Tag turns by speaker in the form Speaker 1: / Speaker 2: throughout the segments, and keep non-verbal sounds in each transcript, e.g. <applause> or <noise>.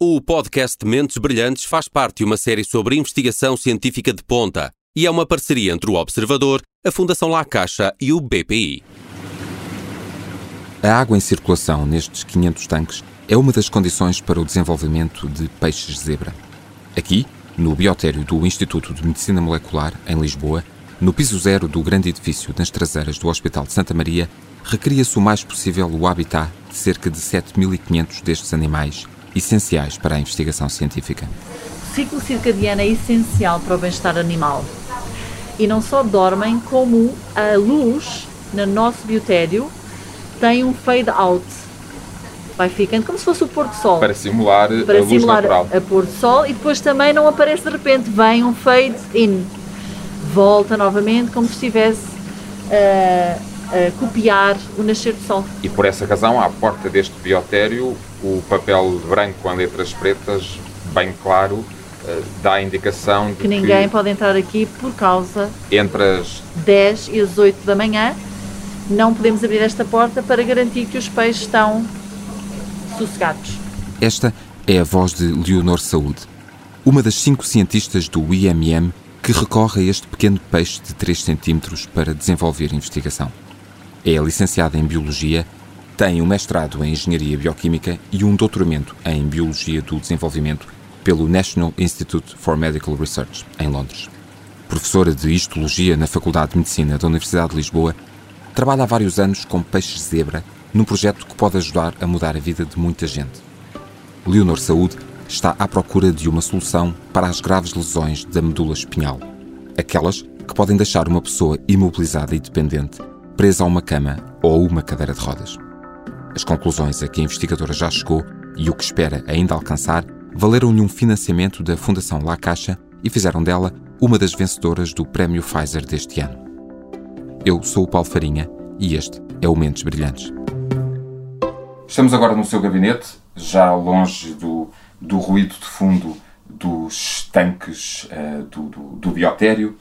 Speaker 1: O podcast Mentes Brilhantes faz parte de uma série sobre investigação científica de ponta e é uma parceria entre o Observador, a Fundação La Caixa e o BPI.
Speaker 2: A água em circulação nestes 500 tanques é uma das condições para o desenvolvimento de peixes zebra. Aqui, no biotério do Instituto de Medicina Molecular, em Lisboa, no piso zero do grande edifício nas traseiras do Hospital de Santa Maria, recria-se o mais possível o habitat de cerca de 7.500 destes animais essenciais para a investigação científica.
Speaker 3: O ciclo circadiano é essencial para o bem-estar animal. E não só dormem, como a luz no nosso biotério tem um fade out. Vai ficando como se fosse o pôr do sol.
Speaker 4: Para simular
Speaker 3: para
Speaker 4: a luz
Speaker 3: simular
Speaker 4: natural.
Speaker 3: a pôr do sol e depois também não aparece de repente, vem um fade in. Volta novamente como se estivesse a, a copiar o nascer do sol.
Speaker 4: E por essa razão, à porta deste biotério, o papel branco com letras pretas, bem claro, eh, dá a indicação de
Speaker 3: Que ninguém pode entrar aqui por causa
Speaker 4: entre as
Speaker 3: 10 e as 8 da manhã não podemos abrir esta porta para garantir que os peixes estão sossegados.
Speaker 2: Esta é a voz de Leonor Saúde, uma das cinco cientistas do IMM que recorre a este pequeno peixe de 3 centímetros para desenvolver investigação. É licenciada em Biologia, tem um mestrado em Engenharia Bioquímica e um doutoramento em Biologia do Desenvolvimento pelo National Institute for Medical Research, em Londres. Professora de Histologia na Faculdade de Medicina da Universidade de Lisboa, trabalha há vários anos com peixes zebra num projeto que pode ajudar a mudar a vida de muita gente. Leonor Saúde está à procura de uma solução para as graves lesões da medula espinhal, aquelas que podem deixar uma pessoa imobilizada e dependente, presa a uma cama ou uma cadeira de rodas. As conclusões a que a investigadora já chegou e o que espera ainda alcançar valeram-lhe um financiamento da Fundação La Caixa e fizeram dela uma das vencedoras do Prémio Pfizer deste ano. Eu sou o Paulo Farinha e este é o Mentes Brilhantes.
Speaker 4: Estamos agora no seu gabinete, já longe do, do ruído de fundo dos tanques eh, do, do, do biotério.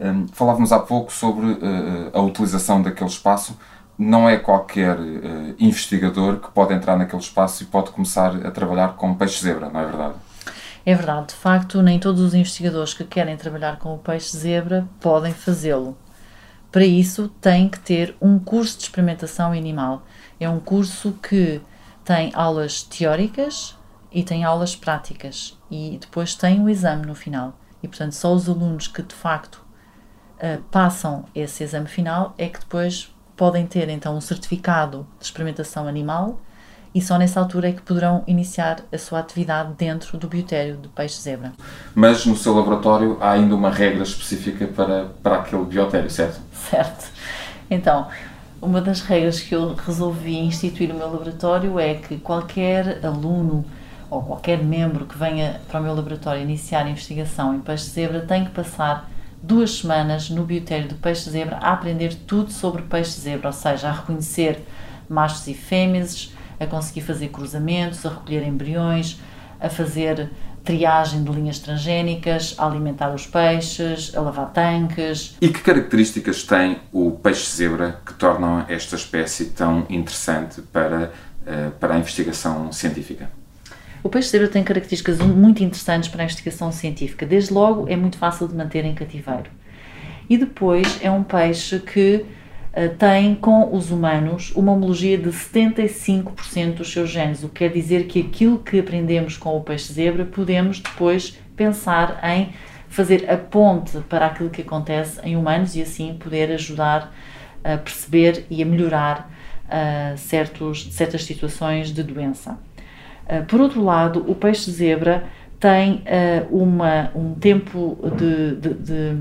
Speaker 4: Um, Falávamos há pouco sobre eh, a utilização daquele espaço. Não é qualquer eh, investigador que pode entrar naquele espaço e pode começar a trabalhar com peixe-zebra, não é verdade?
Speaker 3: É verdade, de facto, nem todos os investigadores que querem trabalhar com o peixe zebra podem fazê-lo. Para isso, tem que ter um curso de experimentação animal. É um curso que tem aulas teóricas e tem aulas práticas e depois tem o exame no final. E, portanto, só os alunos que de facto eh, passam esse exame final é que depois podem ter então um certificado de experimentação animal e só nessa altura é que poderão iniciar a sua atividade dentro do biotério do peixe zebra.
Speaker 4: Mas no seu laboratório há ainda uma regra específica para, para aquele biotério, certo?
Speaker 3: Certo. Então, uma das regras que eu resolvi instituir no meu laboratório é que qualquer aluno ou qualquer membro que venha para o meu laboratório iniciar a investigação em peixe zebra tem que passar duas semanas no biotério do peixe zebra a aprender tudo sobre peixe zebra, ou seja, a reconhecer machos e fêmeas, a conseguir fazer cruzamentos, a recolher embriões, a fazer triagem de linhas transgénicas, a alimentar os peixes, a lavar tanques.
Speaker 4: E que características tem o peixe-zebra que tornam esta espécie tão interessante para, eh, para a investigação científica?
Speaker 3: O peixe-zebra tem características muito interessantes para a investigação científica. Desde logo, é muito fácil de manter em cativeiro. E depois, é um peixe que uh, tem com os humanos uma homologia de 75% dos seus genes, o que quer dizer que aquilo que aprendemos com o peixe-zebra podemos depois pensar em fazer a ponte para aquilo que acontece em humanos e assim poder ajudar a perceber e a melhorar uh, certos, certas situações de doença. Uh, por outro lado, o peixe-zebra tem uh, uma, um tempo de, de, de,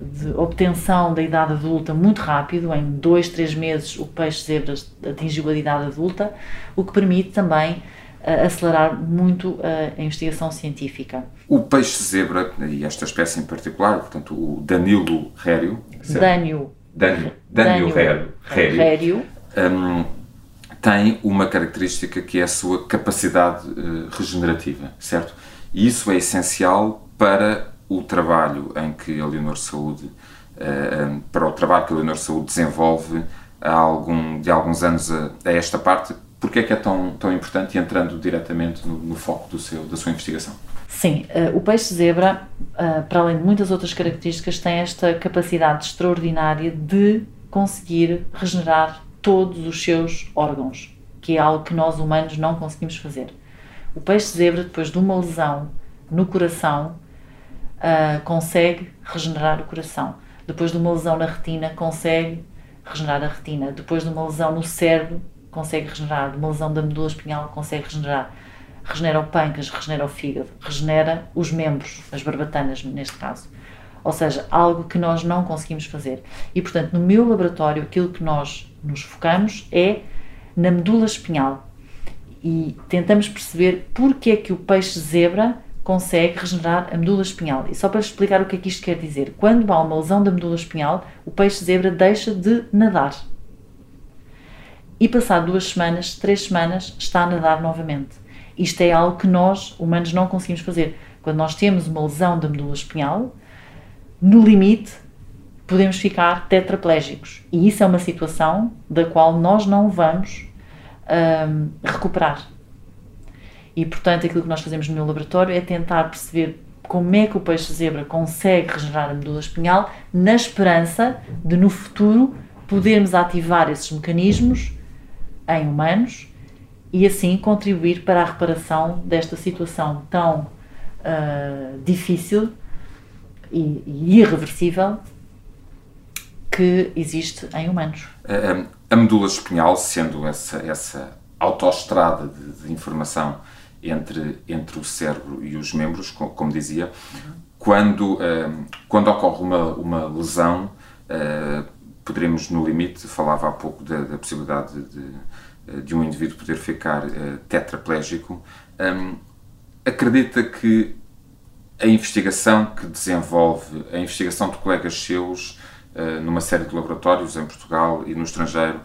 Speaker 3: de, obtenção da idade adulta muito rápido, em 2, 3 meses o peixe-zebra atingiu a idade adulta, o que permite também uh, acelerar muito a investigação científica.
Speaker 4: O peixe-zebra, e esta espécie em particular, portanto o Danilo rério...
Speaker 3: Dânio.
Speaker 4: Dânio, Dânio rério,
Speaker 3: rério.
Speaker 4: Um, tem uma característica que é a sua capacidade uh, regenerativa, certo? E isso é essencial para o trabalho em que a Leonor Saúde, um, para o trabalho que a Leonor Saúde desenvolve há algum, de alguns anos a, a, esta parte, Porquê é que é tão, tão importante entrando diretamente no, no foco do seu, da sua investigação?
Speaker 3: Sim, uh, o peixe-zebra, uh, para além de muitas outras características, tem esta capacidade extraordinária de conseguir regenerar todos os seus órgãos, que é algo que nós humanos não conseguimos fazer. O peixe-zebra, depois de uma lesão no coração, uh, consegue regenerar o coração. Depois de uma lesão na retina, consegue regenerar a retina. Depois de uma lesão no cérebro, consegue regenerar. De uma lesão da medula espinhal, consegue regenerar. Regenera o pâncreas, regenera o fígado, regenera os membros, as barbatanas, neste caso. Ou seja, algo que nós não conseguimos fazer. E, portanto, no meu laboratório, aquilo que nós nos focamos é na medula espinhal. E tentamos perceber porque é que o peixe zebra consegue regenerar a medula espinhal. E só para explicar o que é que isto quer dizer, quando há uma lesão da medula espinhal, o peixe zebra deixa de nadar. E passado duas semanas, três semanas, está a nadar novamente. Isto é algo que nós, humanos, não conseguimos fazer. Quando nós temos uma lesão da medula espinhal, no limite, podemos ficar tetraplégicos. E isso é uma situação da qual nós não vamos hum, recuperar. E, portanto, aquilo que nós fazemos no meu laboratório é tentar perceber como é que o peixe-zebra consegue regenerar a medula espinhal, na esperança de, no futuro, podermos ativar esses mecanismos em humanos e, assim, contribuir para a reparação desta situação tão uh, difícil e, e, irreversível que existe em humanos.
Speaker 4: A, a medula espinhal, sendo essa, essa autoestrada de, de informação entre, entre o cérebro e os membros, como, como dizia, uhum. quando, uh, quando ocorre uma, uma lesão, uh, poderemos, no limite, falava há pouco da, da possibilidade de, de, de, um indivíduo poder ficar uh, tetraplégico. Um, acredita que a investigação que desenvolve, a investigação de colegas seus, numa série de laboratórios em Portugal e no estrangeiro,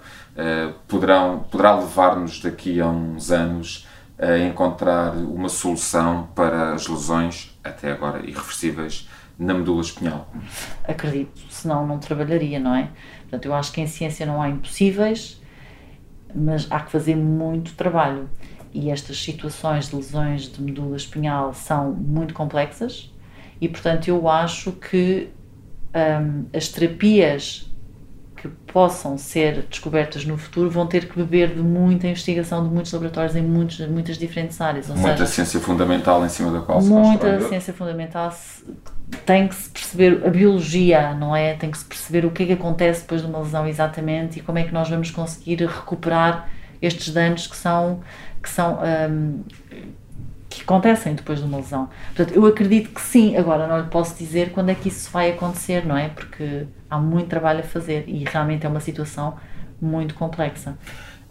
Speaker 4: poderão, poderá levar-nos daqui a uns anos a encontrar uma solução para as lesões, até agora irreversíveis, na medula espinhal.
Speaker 3: Acredito, senão não trabalharia, não é? Portanto, eu acho que em ciência não há impossíveis, mas há que fazer muito trabalho. E estas situações de lesões de medula espinhal são muito complexas e, portanto, eu acho que hum, as terapias que possam ser descobertas no futuro vão ter que beber de muita investigação de muitos laboratórios em muitos, muitas diferentes áreas.
Speaker 4: Ou muita seja, ciência fundamental em cima da qual
Speaker 3: se Muita ciência fundamental. Tem que se perceber a biologia, não é? Tem que se perceber o que é que acontece depois de uma lesão exatamente e como é que nós vamos conseguir recuperar estes danos que são, que são um, que acontecem depois de uma lesão. Portanto, eu acredito que sim, agora não lhe posso dizer quando é que isso vai acontecer, não é? Porque há muito trabalho a fazer e realmente é uma situação muito complexa.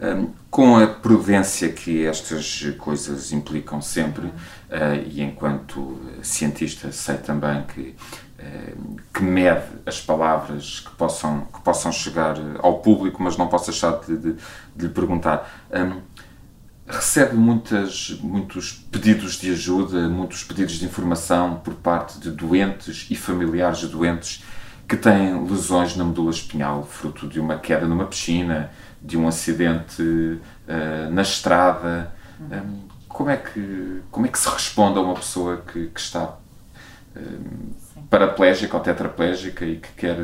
Speaker 4: Um, com a prudência que estas coisas implicam sempre, uh, e enquanto cientista sei também que, uh, que mede as palavras que possam, que possam chegar ao público, mas não posso deixar de, de, de lhe perguntar. Um, recebe muitas, muitos pedidos de ajuda, muitos pedidos de informação por parte de doentes e familiares de doentes que têm lesões na medula espinhal, fruto de uma queda numa piscina, de um acidente uh, na estrada. Um, como, é que, como é que se responde a uma pessoa que, que está um, paraplégica ou tetraplégica e que quer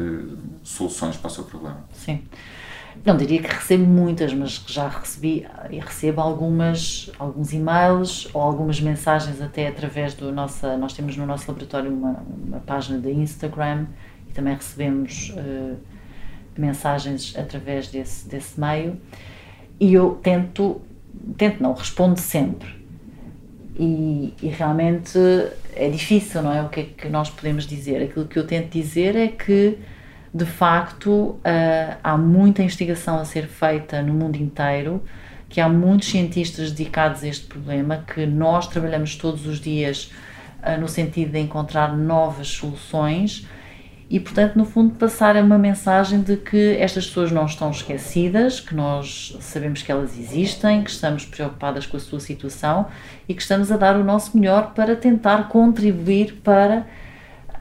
Speaker 4: soluções para o seu problema?
Speaker 3: Sim. Não diria que recebo muitas, mas já recebi e recebo algumas, alguns e-mails ou algumas mensagens até através do nosso. Nós temos no nosso laboratório uma, uma página de Instagram e também recebemos uh, mensagens através desse, desse meio. E eu tento, tento não, respondo sempre. E, e, realmente é difícil, não é? O que é que nós podemos dizer? Aquilo que eu tento dizer é que de facto uh, há muita investigação a ser feita no mundo inteiro, que há muitos cientistas dedicados a este problema, que nós trabalhamos todos os dias uh, no sentido de encontrar novas soluções e, portanto, no fundo, passar uma mensagem de que estas pessoas não estão esquecidas, que nós sabemos que elas existem, que estamos preocupadas com a sua situação e que estamos a dar o nosso melhor para tentar contribuir para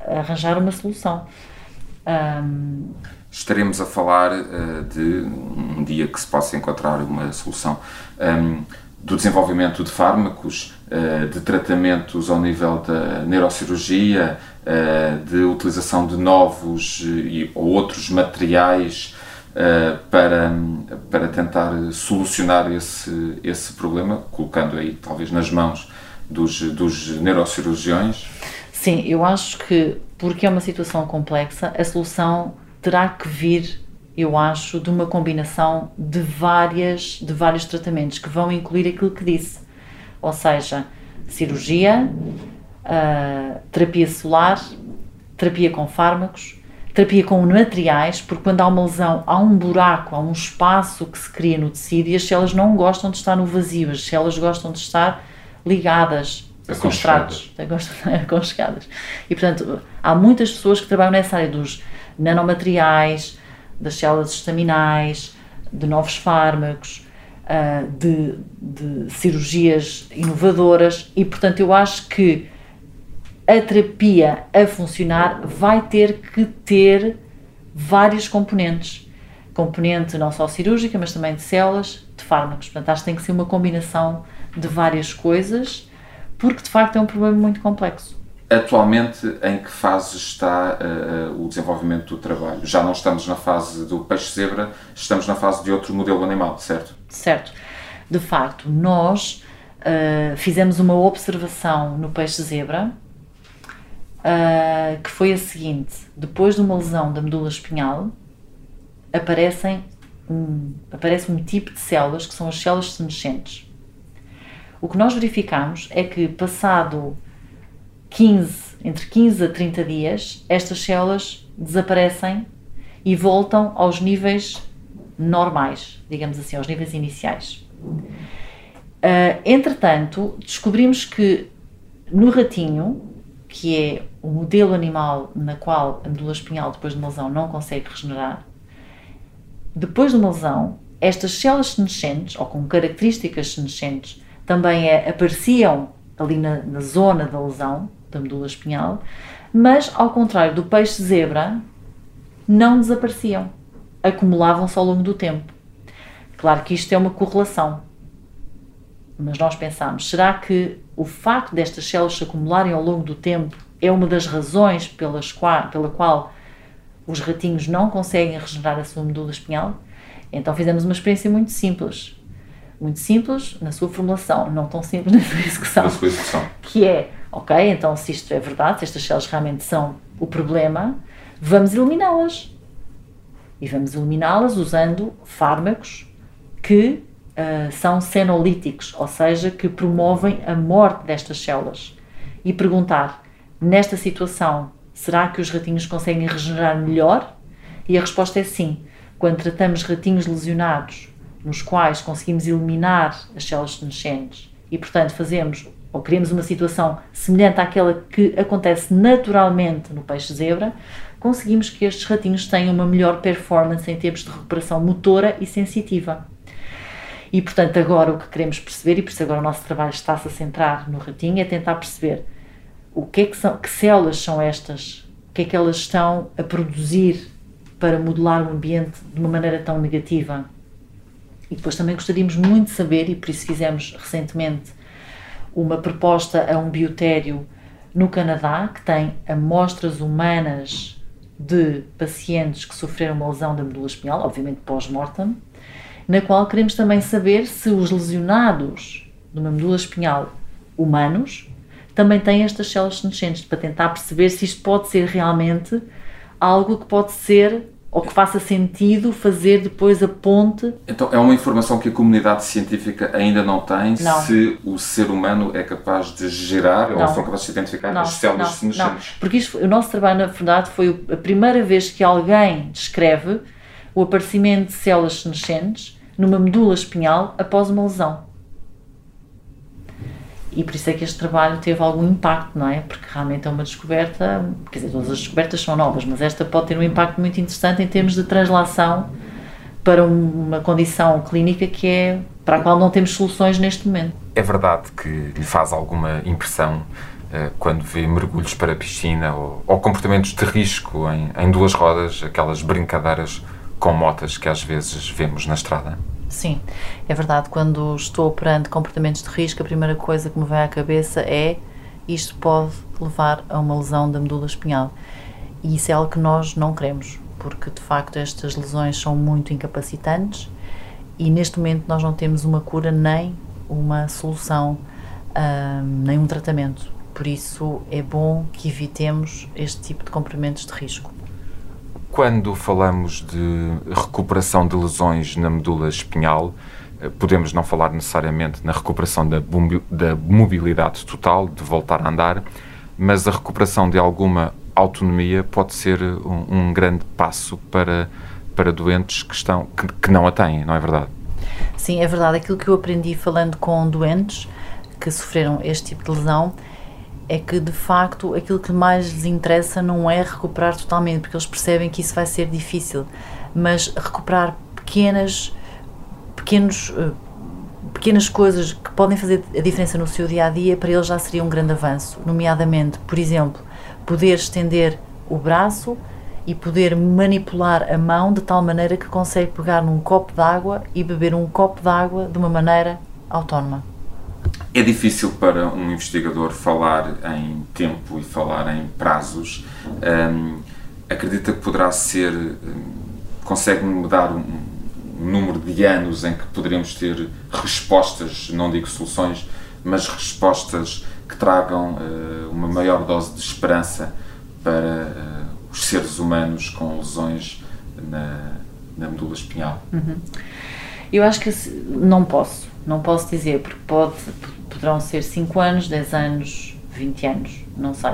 Speaker 3: arranjar uma solução. Um,
Speaker 4: estaremos a falar uh, de um dia que se possa encontrar uma solução. Um, do desenvolvimento de fármacos, uh, de tratamentos ao nível da neurocirurgia, uh, de utilização de novos e, ou outros materiais para, para tentar solucionar esse, esse problema, colocando aí talvez nas mãos dos, dos neurocirurgiões?
Speaker 3: Sim, eu acho que, porque é uma situação complexa, a solução terá que vir, eu acho, de uma combinação de, várias, de vários tratamentos que vão incluir aquilo que disse. Ou seja, cirurgia, uh, terapia celular, terapia com fármacos, terapia com materiais, porque quando há uma lesão, há um buraco, há um espaço que se cria no tecido e as células não gostam de estar no vazio, as células gostam de estar ligadas a substratos, aconchegadas. E portanto, há muitas pessoas que trabalham nessa área dos nanomateriais, das células estaminais, de novos fármacos, ah, de, de cirurgias inovadoras e portanto eu acho que a terapia a funcionar vai ter que ter vários componentes. Componente não só cirúrgica, mas também de células, de fármacos. Portanto, acho que tem que ser uma combinação de várias coisas, porque de facto é um problema muito complexo.
Speaker 4: Atualmente, em que fase está uh, o desenvolvimento do trabalho? Já não estamos na fase do peixe-zebra, estamos na fase de outro modelo animal, certo?
Speaker 3: Certo. De facto, nós uh, fizemos uma observação no peixe-zebra uh, que foi a seguinte: depois de uma lesão da medula espinhal, aparecem um, aparece um tipo de células que são as células senescentes. O que nós verificamos é que, passado 15, entre 15 a 30 dias, estas células desaparecem e voltam aos níveis normais, digamos assim, aos níveis iniciais. Uh, entretanto, descobrimos que no ratinho, que é o modelo animal na qual a medula espinhal depois de uma lesão não consegue regenerar, depois de uma lesão, estas células senescentes, ou com características senescentes, também é, apareciam ali na, na zona da lesão, da medula espinhal, mas ao contrário do peixe zebra, não desapareciam, acumulavam-se ao longo do tempo. Claro que isto é uma correlação, mas nós pensamos, será que o facto destas células se acumularem ao longo do tempo é uma das razões pelas qual, pela qual os ratinhos não conseguem regenerar a sua medula espinhal? Então fizemos uma experiência muito simples. Muito simples na sua formulação, não tão simples <laughs> na sua execução.
Speaker 4: Na sua execução.
Speaker 3: Que é, ok, então se isto é verdade, se estas células realmente são o problema, vamos eliminá-las. E vamos eliminá-las usando fármacos que uh, são senolíticos, ou seja, que promovem a morte destas células. E perguntar, nesta situação, será que os ratinhos conseguem regenerar melhor? E a resposta é sim. Quando tratamos ratinhos lesionados, nos quais conseguimos eliminar as células senescentes e, portanto, fazemos ou criamos uma situação semelhante àquela que acontece naturalmente no peixe-zebra, conseguimos que estes ratinhos tenham uma melhor performance em termos de recuperação motora e sensitiva. E, portanto, agora o que queremos perceber, e por isso agora o nosso trabalho está-se a centrar no ratinho, é tentar perceber o que é que são, que células são estas, o que é que elas estão a produzir para modelar o ambiente de uma maneira tão negativa. E depois também gostaríamos muito de saber, e por isso fizemos recentemente uma proposta a um biotério no Canadá, que tem amostras humanas de pacientes que sofreram uma lesão da medula espinhal, obviamente pós-mortem, na qual queremos também saber se os lesionados de uma medula espinhal humanos também têm estas células senescentes, para tentar perceber se isto pode ser realmente algo que pode ser ou que faça sentido fazer depois a ponte.
Speaker 4: Então é uma informação que a comunidade científica ainda não tem não. se o ser humano é capaz de gerar não. ou são capazes de identificar não, as células senescentes.
Speaker 3: Porque isto, o nosso trabalho, na verdade, foi a primeira vez que alguém descreve o aparecimento de células senescentes numa medula espinhal após uma lesão. E por isso é que este trabalho teve algum impacto, não é? Porque realmente é uma descoberta, quer dizer, todas as descobertas são novas, mas esta pode ter um impacto muito interessante em termos de translação para uma condição clínica que é para a qual não temos soluções neste momento.
Speaker 4: É verdade que lhe faz alguma impressão uh, quando vê mergulhos para a piscina ou, ou comportamentos de risco em, em duas rodas, aquelas brincadeiras com motas que às vezes vemos na estrada?
Speaker 3: Sim, é verdade. Quando estou perante comportamentos de risco, a primeira coisa que me vem à cabeça é isto pode levar a uma lesão da medula espinhal. E isso é algo que nós não queremos, porque de facto estas lesões são muito incapacitantes e neste momento nós não temos uma cura nem uma solução, hum, nem um tratamento. Por isso é bom que evitemos este tipo de comportamentos de risco.
Speaker 4: Quando falamos de recuperação de lesões na medula espinhal, eh, podemos não falar necessariamente na recuperação da, da mobilidade total, de voltar a andar, mas a recuperação de alguma autonomia pode ser um, um grande passo para, para doentes que, estão, que, que não a têm, não é verdade?
Speaker 3: Sim, é verdade. Aquilo que eu aprendi falando com doentes que sofreram este tipo de lesão é que de facto aquilo que mais lhes interessa não é recuperar totalmente, porque eles percebem que isso vai ser difícil, mas recuperar pequenas, pequenos, eh, pequenas coisas que podem fazer a diferença no seu dia a dia, para eles já seria um grande avanço. Nomeadamente, por exemplo, poder estender o braço e poder manipular a mão de tal maneira que consegue pegar num copo d'água e beber um copo d'água de uma maneira autónoma.
Speaker 4: É difícil para um investigador falar em tempo e falar em prazos. Um, acredita que poderá ser. Um, Consegue-me dar um, um número de anos em que poderemos ter respostas, não digo soluções, mas respostas que tragam uh, uma maior dose de esperança para uh, os seres humanos com lesões na, na medula espinhal?
Speaker 3: Uhum. Eu acho que não posso, não posso dizer, porque pode, poderão ser 5 anos, 10 anos, 20 anos, não sei.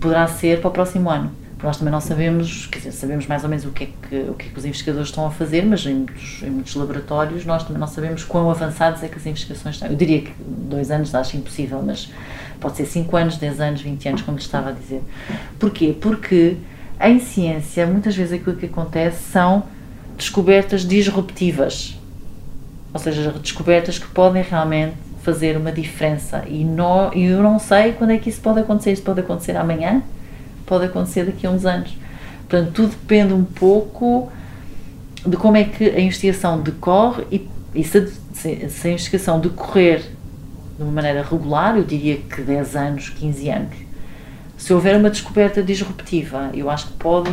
Speaker 3: Poderá ser para o próximo ano. Nós também não sabemos, quer dizer, sabemos mais ou menos o que é que, o que, é que os investigadores estão a fazer, mas em muitos, em muitos laboratórios nós também não sabemos quão avançados é que as investigações estão. Eu diria que dois anos acho impossível, mas pode ser 5 anos, 10 anos, 20 anos, como lhe estava a dizer. Porquê? Porque em ciência, muitas vezes aquilo que acontece são descobertas disruptivas, ou seja, descobertas que podem realmente fazer uma diferença. E não, eu não sei quando é que isso pode acontecer. Isso pode acontecer amanhã, pode acontecer daqui a uns anos. Portanto, tudo depende um pouco de como é que a investigação decorre e, e se, se, a investigação decorrer de uma maneira regular, eu diria que 10 anos, 15 anos. Se houver uma descoberta disruptiva, eu acho que pode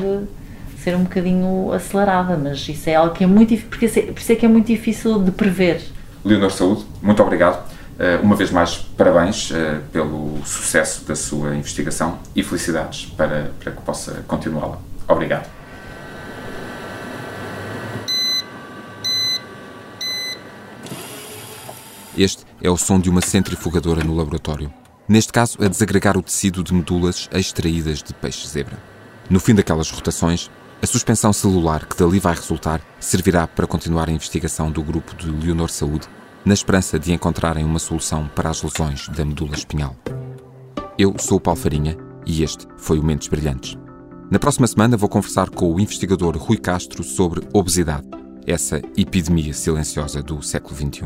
Speaker 3: ser um bocadinho acelerada, mas isso é algo que é muito porque é, por isso é que é muito difícil de prever.
Speaker 4: Leonor Saúde, muito obrigado. Eh, uma vez mais, parabéns eh, pelo sucesso da sua investigação e felicidades para, para que possa continuá-la. Obrigado.
Speaker 2: Este é o som de uma centrifugadora no laboratório. Neste caso, a desagregar o tecido de medulas extraídas de peixe-zebra. No fim daquelas rotações, a suspensão celular que dali vai resultar servirá para continuar a investigação do grupo de Leonor Saúde na esperança de encontrarem uma solução para as lesões da medula espinhal. Eu sou o Paulo Farinha e este foi o Mentes Brilhantes. Na próxima semana vou conversar com o investigador Rui Castro sobre obesidade, essa epidemia silenciosa do século XXI.